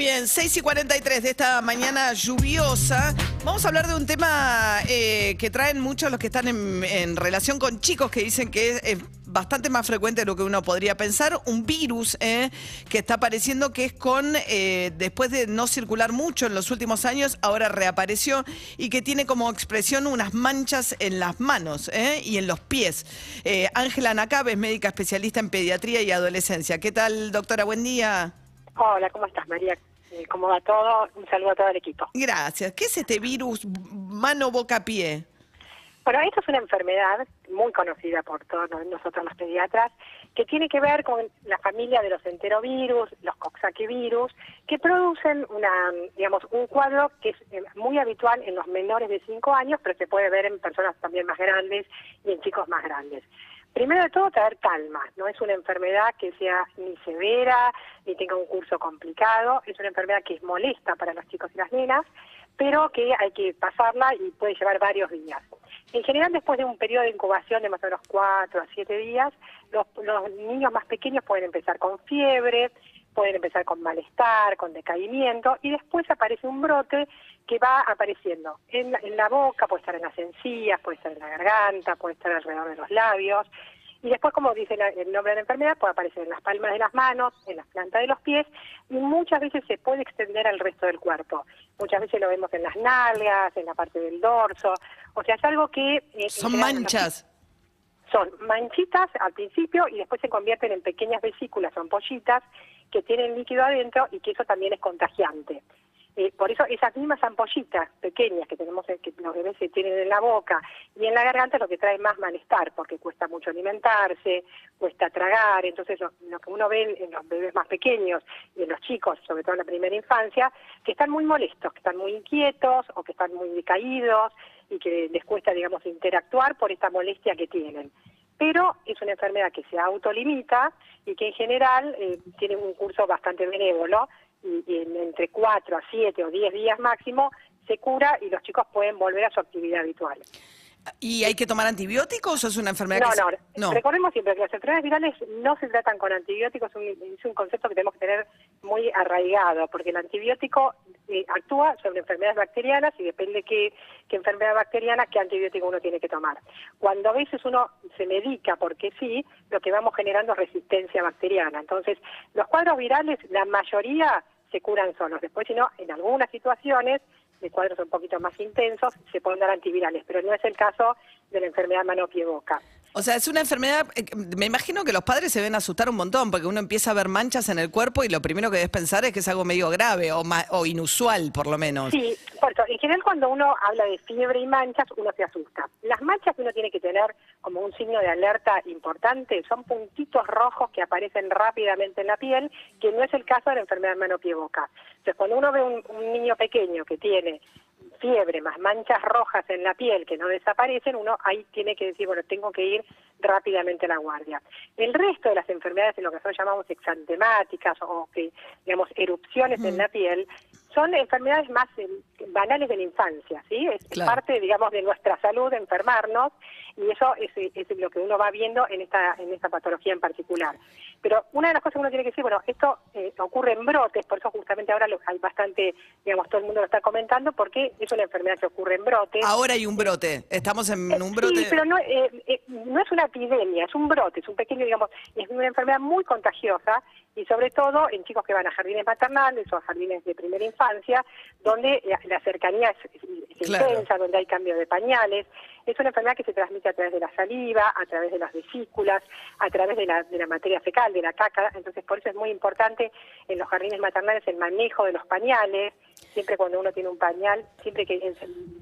bien, 6 y 43 de esta mañana lluviosa. Vamos a hablar de un tema eh, que traen muchos los que están en, relación con chicos que dicen que es, bastante más frecuente de lo que uno podría pensar. Un virus eh, que está apareciendo que es con, eh, después de no circular mucho en los últimos años, ahora reapareció y que tiene como expresión unas manchas en las manos y en los pies. Ángela Nacabe es médica especialista en pediatría y adolescencia. ¿Qué tal, doctora? Buen día. Hola, ¿cómo estás, María? Eh, ¿Cómo va todo? Un saludo a todo el equipo. Gracias. ¿Qué es este virus mano-boca-pie? Bueno, esta es una enfermedad muy conocida por todos nos- nosotros los pediatras, que tiene que ver con la familia de los enterovirus, los coxsackievirus, que producen una, digamos, un cuadro que es eh, muy habitual en los menores de 5 años, pero se puede ver en personas también más grandes y en chicos más grandes. Primero de todo, traer calma. No es una enfermedad que sea ni severa, ni tenga un curso complicado. Es una enfermedad que es molesta para los chicos y las nenas, pero que hay que pasarla y puede llevar varios días. En general, después de un periodo de incubación de más o menos 4 a 7 días, los, los niños más pequeños pueden empezar con fiebre, pueden empezar con malestar, con decaimiento, y después aparece un brote que va apareciendo en la, en la boca, puede estar en las encías, puede estar en la garganta, puede estar alrededor de los labios, y después, como dice la- el nombre de la enfermedad, puede aparecer en las palmas de las manos, en las plantas de los pies, y muchas veces se puede extender al resto del cuerpo. Muchas veces lo vemos en las nalgas, en la parte del dorso, o sea, es algo que... eh, Son manchas. son manchitas al principio y después se convierten en pequeñas vesículas o ampollitas que tienen líquido adentro y que eso también es contagiante. Eh, por eso esas mismas ampollitas pequeñas que tenemos, eh, que los bebés se tienen en la boca y en la garganta es lo que trae más malestar, porque cuesta mucho alimentarse, cuesta tragar, entonces lo, lo que uno ve en los bebés más pequeños y en los chicos, sobre todo en la primera infancia, que están muy molestos, que están muy inquietos o que están muy decaídos y que les cuesta, digamos, interactuar por esta molestia que tienen pero es una enfermedad que se autolimita y que en general eh, tiene un curso bastante benévolo y, y en- entre 4 a 7 o 10 días máximo se cura y los chicos pueden volver a su actividad habitual. ¿Y hay que tomar antibióticos o es una enfermedad No, que se- no, recordemos siempre que las enfermedades virales no se tratan con antibióticos, es un, es un concepto que tenemos que tener muy arraigado, porque el antibiótico eh, actúa sobre enfermedades bacterianas y depende qué, qué enfermedad bacteriana, qué antibiótico uno tiene que tomar. Cuando a veces uno se medica porque sí, lo que vamos generando es resistencia bacteriana. Entonces, los cuadros virales, la mayoría se curan solos. Después, si no, en algunas situaciones de cuadros un poquito más intensos, se pueden dar antivirales, pero no es el caso de la enfermedad mano-pie-boca. O sea, es una enfermedad, eh, me imagino que los padres se deben asustar un montón porque uno empieza a ver manchas en el cuerpo y lo primero que debes pensar es que es algo medio grave o, ma- o inusual, por lo menos. Sí, por general cuando uno habla de fiebre y manchas, uno se asusta. Las manchas que uno tiene que tener como un signo de alerta importante son puntitos rojos que aparecen rápidamente en la piel, que no es el caso de la enfermedad mano-pie-boca. Entonces, cuando uno ve un, un niño pequeño que tiene fiebre más manchas rojas en la piel que no desaparecen, uno ahí tiene que decir, bueno, tengo que ir rápidamente a la guardia. El resto de las enfermedades, en lo que nosotros llamamos exantemáticas o que, digamos, erupciones en la piel, son enfermedades más banales de la infancia, ¿sí? Es Claro. parte, digamos, de nuestra salud enfermarnos y eso es, es lo que uno va viendo en esta, en esta patología en particular. Pero una de las cosas que uno tiene que decir, bueno, esto eh, ocurre en brotes, por eso justamente ahora lo- hay bastante, digamos, todo el mundo lo está comentando, porque es una enfermedad que ocurre en brotes. Ahora hay un brote, estamos en Eh, un brote. Sí, pero no, eh, eh, no es una epidemia, es un brote, es un pequeño, digamos, es una enfermedad muy contagiosa y sobre todo en chicos que van a jardines maternales o a jardines de primera infancia, donde la, la cercanía es, es- es Claro. intensa, donde hay cambio de pañales. Es una enfermedad que se transmite a través de la saliva, a través de las vesículas, a través de la, de la materia fecal, de la caca. Entonces, por eso es muy importante en los jardines maternales el manejo de los pañales. Siempre cuando uno tiene un pañal, siempre hay que en-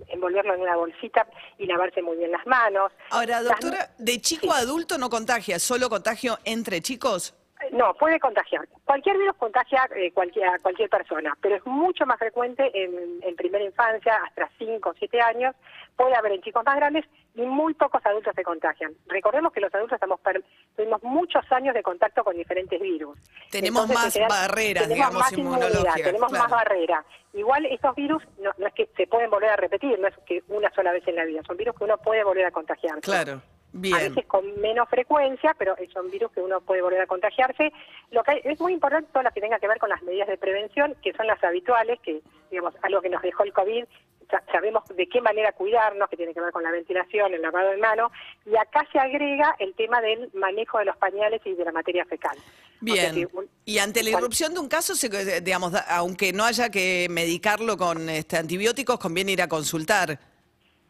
envolverlo en una bolsita y lavarse muy bien las manos. Ahora, doctora, ¿de chico a adulto no contagia? ¿Solo contagio entre chicos? No, puede contagiar. Cualquier virus contagia eh, cualquier, a cualquier persona, pero es mucho más frecuente en, en primera infancia, hasta 5 o 7 años. Puede haber en chicos más grandes y muy pocos adultos se contagian. Recordemos que los adultos estamos per- tuvimos muchos años de contacto con diferentes virus. Tenemos en más barreras, tenemos digamos, más inmunidad, inmunológicas, Tenemos claro. más barrera. Igual estos virus no, no es que se pueden volver a repetir, no es que una sola vez en la vida, son virus que uno puede volver a contagiar. Claro. Bien. A veces con menos frecuencia, pero son virus que uno puede volver a contagiarse. Lo que hay- es muy importante todo lo que tenga que ver con las medidas de prevención, que son las habituales, que digamos algo que nos dejó el COVID. sa- Sabemos de qué manera cuidarnos, que tiene que ver con la ventilación, el lavado de manos, y acá se agrega el tema del manejo de los pañales y de la materia fecal. O sea Bien. un- Y ante la irrupción de un caso, se- digamos, aunque no haya que medicarlo con este, antibióticos, conviene ir a consultar.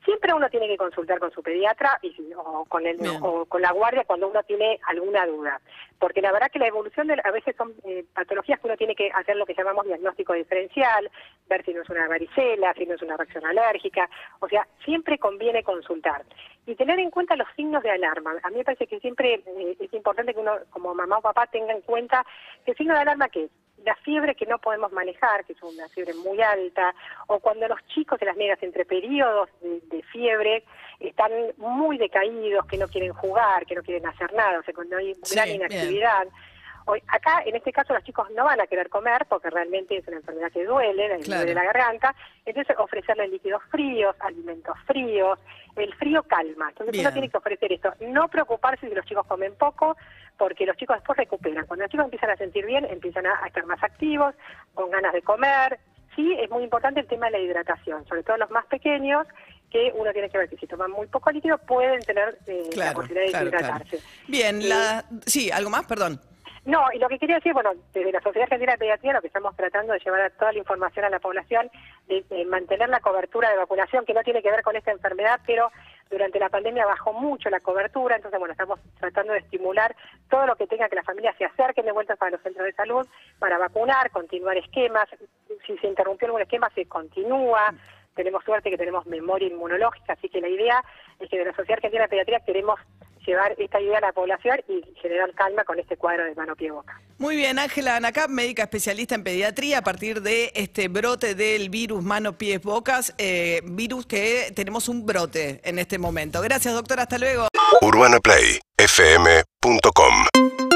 Siempre uno tiene que consultar con su pediatra y, o, con el, o con la guardia cuando uno tiene alguna duda. Porque la verdad que la evolución de, a veces son eh, patologías que uno tiene que hacer lo que llamamos diagnóstico diferencial, ver si no es una varicela, si no es una reacción alérgica. O sea, siempre conviene consultar. Y tener en cuenta los signos de alarma. A mí me parece que siempre eh, es importante que uno, como mamá o papá, tenga en cuenta que el signo de alarma que es la fiebre que no podemos manejar, que es una fiebre muy alta, o cuando los chicos de las negas entre periodos de, de fiebre están muy decaídos, que no quieren jugar, que no quieren hacer nada, o sea, cuando hay Sí, gran bien. inactividad. Hoy, acá, en este caso, los chicos no van a querer comer porque realmente es una enfermedad que duele, le Claro. duele la garganta. Entonces, ofrecerles líquidos fríos, alimentos fríos. El frío calma. Entonces, Bien. uno tiene que ofrecer esto. No preocuparse si los chicos comen poco, porque los chicos después recuperan. Cuando los chicos empiezan a sentir bien, empiezan a, a estar más activos, con ganas de comer. Sí, es muy importante el tema de la hidratación, sobre todo los más pequeños, que uno tiene que ver que si toman muy poco líquido pueden tener eh, la posibilidad de claro, claro. hidratarse. Bien, la... sí, ¿algo más? Perdón. No, y lo que quería decir, bueno, desde la Sociedad Argentina de Pediatría lo que estamos tratando de llevar a toda la información a la población, de, de mantener la cobertura de vacunación, que no tiene que ver con esta enfermedad, pero durante la pandemia bajó mucho la cobertura, entonces, bueno, estamos tratando de estimular todo lo que tenga que las familias se acerquen de vuelta para los centros de salud, para vacunar, continuar esquemas, si se interrumpió algún esquema, se continúa. Tenemos suerte que tenemos memoria inmunológica, así que la idea es que de la Sociedad Argentina de Pediatría queremos llevar esta idea a la población y generar calma con este cuadro de mano pie boca. Muy bien, Ángela Anacap, médica especialista en pediatría, a partir de este brote del virus mano, pies, bocas, eh, virus que tenemos un brote en este momento. Gracias, doctora, hasta luego. UrbanaPlayFM.com